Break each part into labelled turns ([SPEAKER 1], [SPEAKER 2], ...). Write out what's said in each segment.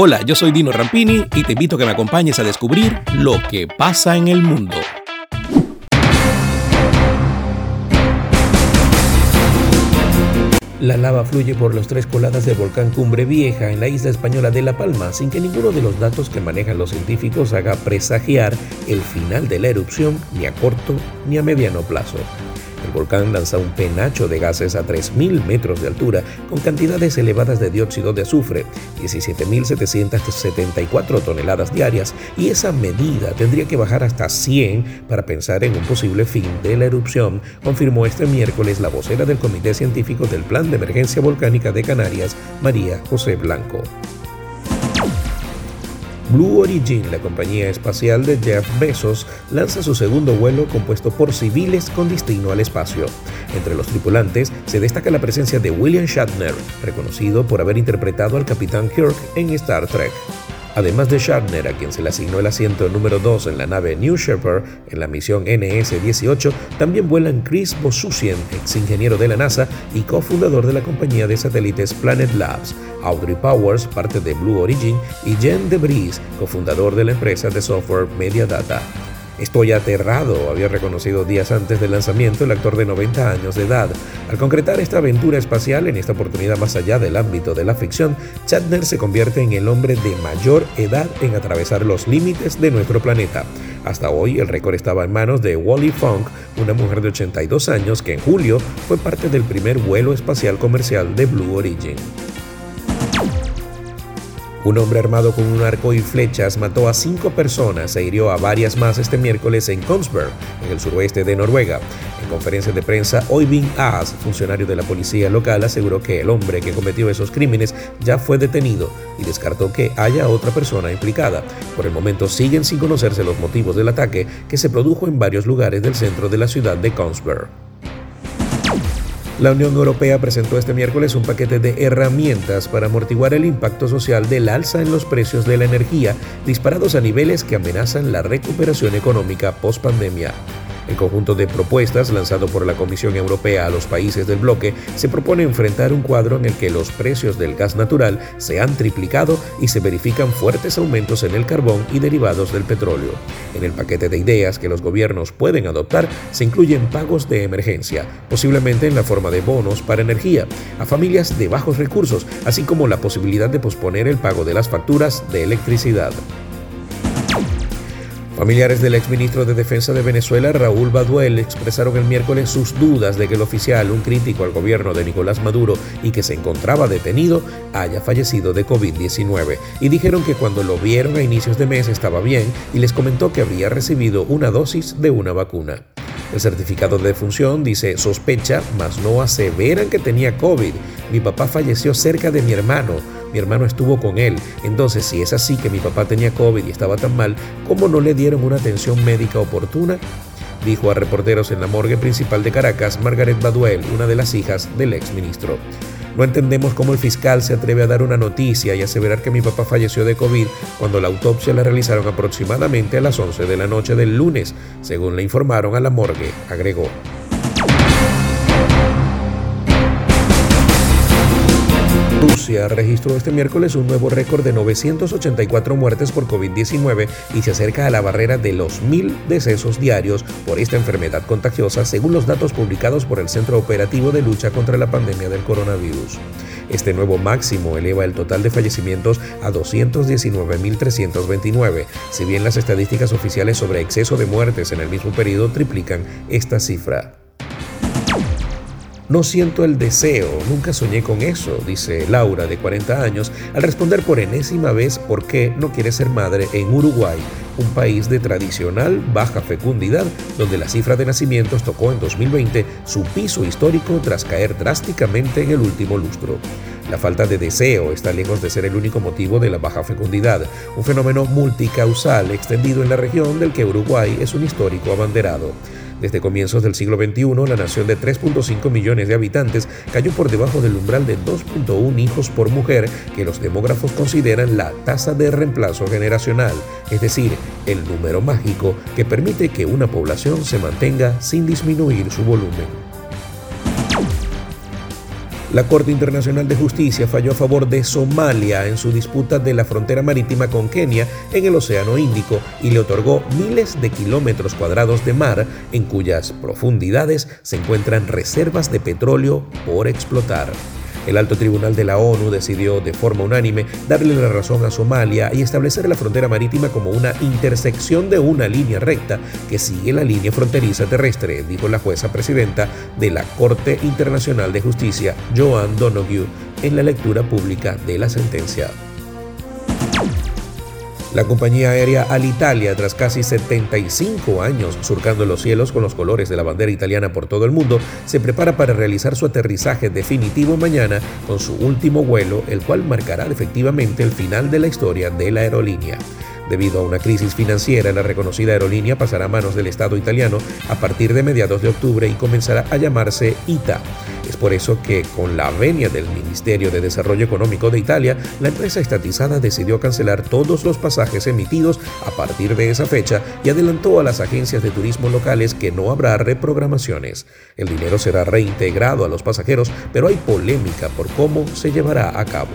[SPEAKER 1] Hola, yo soy Dino Rampini y te invito a que me acompañes a descubrir lo que pasa en el mundo. La lava fluye por los tres coladas del volcán Cumbre Vieja en la isla española de La Palma sin que ninguno de los datos que manejan los científicos haga presagiar el final de la erupción ni a corto ni a mediano plazo. El volcán lanza un penacho de gases a 3.000 metros de altura con cantidades elevadas de dióxido de azufre, 17.774 toneladas diarias, y esa medida tendría que bajar hasta 100 para pensar en un posible fin de la erupción, confirmó este miércoles la vocera del Comité Científico del Plan de Emergencia Volcánica de Canarias, María José Blanco. Blue Origin, la compañía espacial de Jeff Bezos, lanza su segundo vuelo compuesto por civiles con destino al espacio. Entre los tripulantes se destaca la presencia de William Shatner, reconocido por haber interpretado al Capitán Kirk en Star Trek. Además de Shatner, a quien se le asignó el asiento número 2 en la nave New Shepard en la misión NS-18, también vuelan Chris Bosusien, ex ingeniero de la NASA y cofundador de la compañía de satélites Planet Labs, Audrey Powers, parte de Blue Origin, y Jen DeVries, cofundador de la empresa de software Media Data. Estoy aterrado, había reconocido días antes del lanzamiento el actor de 90 años de edad. Al concretar esta aventura espacial, en esta oportunidad más allá del ámbito de la ficción, Shatner se convierte en el hombre de mayor edad en atravesar los límites de nuestro planeta. Hasta hoy el récord estaba en manos de Wally Funk, una mujer de 82 años que en julio fue parte del primer vuelo espacial comercial de Blue Origin. Un hombre armado con un arco y flechas mató a cinco personas e hirió a varias más este miércoles en Kongsberg, en el suroeste de Noruega. En conferencia de prensa, Oyvind As, funcionario de la policía local, aseguró que el hombre que cometió esos crímenes ya fue detenido y descartó que haya otra persona implicada. Por el momento siguen sin conocerse los motivos del ataque que se produjo en varios lugares del centro de la ciudad de Kongsberg. La Unión Europea presentó este miércoles un paquete de herramientas para amortiguar el impacto social del alza en los precios de la energía, disparados a niveles que amenazan la recuperación económica post-pandemia. El conjunto de propuestas lanzado por la Comisión Europea a los países del bloque se propone enfrentar un cuadro en el que los precios del gas natural se han triplicado y se verifican fuertes aumentos en el carbón y derivados del petróleo. En el paquete de ideas que los gobiernos pueden adoptar se incluyen pagos de emergencia, posiblemente en la forma de bonos para energía, a familias de bajos recursos, así como la posibilidad de posponer el pago de las facturas de electricidad. Familiares del exministro de Defensa de Venezuela, Raúl Baduel, expresaron el miércoles sus dudas de que el oficial, un crítico al gobierno de Nicolás Maduro y que se encontraba detenido, haya fallecido de COVID-19 y dijeron que cuando lo vieron a inicios de mes estaba bien y les comentó que había recibido una dosis de una vacuna. El certificado de defunción dice sospecha, mas no aseveran que tenía COVID. Mi papá falleció cerca de mi hermano mi hermano estuvo con él. Entonces, si es así que mi papá tenía COVID y estaba tan mal, ¿cómo no le dieron una atención médica oportuna? Dijo a reporteros en la morgue principal de Caracas Margaret Baduel, una de las hijas del exministro. No entendemos cómo el fiscal se atreve a dar una noticia y aseverar que mi papá falleció de COVID cuando la autopsia la realizaron aproximadamente a las 11 de la noche del lunes, según le informaron a la morgue, agregó. Rusia registró este miércoles un nuevo récord de 984 muertes por COVID-19 y se acerca a la barrera de los mil decesos diarios por esta enfermedad contagiosa, según los datos publicados por el Centro Operativo de Lucha contra la Pandemia del Coronavirus. Este nuevo máximo eleva el total de fallecimientos a 219.329, si bien las estadísticas oficiales sobre exceso de muertes en el mismo periodo triplican esta cifra. No siento el deseo, nunca soñé con eso, dice Laura, de 40 años, al responder por enésima vez por qué no quiere ser madre en Uruguay, un país de tradicional baja fecundidad, donde la cifra de nacimientos tocó en 2020 su piso histórico tras caer drásticamente en el último lustro. La falta de deseo está lejos de ser el único motivo de la baja fecundidad, un fenómeno multicausal extendido en la región del que Uruguay es un histórico abanderado. Desde comienzos del siglo XXI, la nación de 3.5 millones de habitantes cayó por debajo del umbral de 2.1 hijos por mujer que los demógrafos consideran la tasa de reemplazo generacional, es decir, el número mágico que permite que una población se mantenga sin disminuir su volumen. La Corte Internacional de Justicia falló a favor de Somalia en su disputa de la frontera marítima con Kenia en el Océano Índico y le otorgó miles de kilómetros cuadrados de mar en cuyas profundidades se encuentran reservas de petróleo por explotar. El alto tribunal de la ONU decidió de forma unánime darle la razón a Somalia y establecer la frontera marítima como una intersección de una línea recta que sigue la línea fronteriza terrestre, dijo la jueza presidenta de la Corte Internacional de Justicia, Joan Donoghue, en la lectura pública de la sentencia. La compañía aérea Alitalia, tras casi 75 años surcando los cielos con los colores de la bandera italiana por todo el mundo, se prepara para realizar su aterrizaje definitivo mañana con su último vuelo, el cual marcará efectivamente el final de la historia de la aerolínea. Debido a una crisis financiera, la reconocida aerolínea pasará a manos del Estado italiano a partir de mediados de octubre y comenzará a llamarse ITA. Es por eso que, con la venia del Ministerio de Desarrollo Económico de Italia, la empresa estatizada decidió cancelar todos los pasajes emitidos a partir de esa fecha y adelantó a las agencias de turismo locales que no habrá reprogramaciones. El dinero será reintegrado a los pasajeros, pero hay polémica por cómo se llevará a cabo.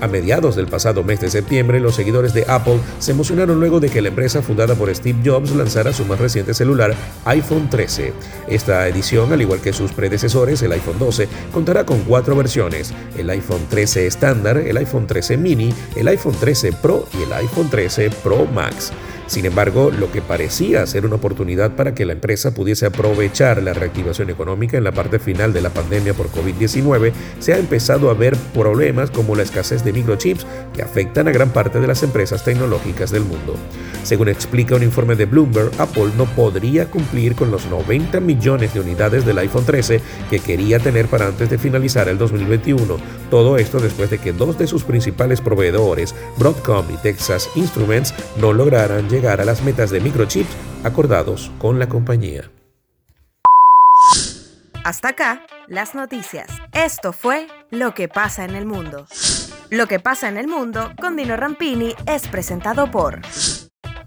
[SPEAKER 1] A mediados del pasado mes de septiembre, los seguidores de Apple se emocionaron luego de que la empresa fundada por Steve Jobs lanzara su más reciente celular, iPhone 13. Esta edición, al igual que sus predecesores, el iPhone 12, contará con cuatro versiones, el iPhone 13 estándar, el iPhone 13 mini, el iPhone 13 Pro y el iPhone 13 Pro Max. Sin embargo, lo que parecía ser una oportunidad para que la empresa pudiese aprovechar la reactivación económica en la parte final de la pandemia por COVID-19, se ha empezado a ver problemas como la escasez de microchips que afectan a gran parte de las empresas tecnológicas del mundo. Según explica un informe de Bloomberg, Apple no podría cumplir con los 90 millones de unidades del iPhone 13 que quería tener para antes de finalizar el 2021. Todo esto después de que dos de sus principales proveedores, Broadcom y Texas Instruments, no lograran llegar a las metas de microchips acordados con la compañía.
[SPEAKER 2] Hasta acá, las noticias. Esto fue Lo que pasa en el mundo. Lo que pasa en el mundo con Dino Rampini es presentado por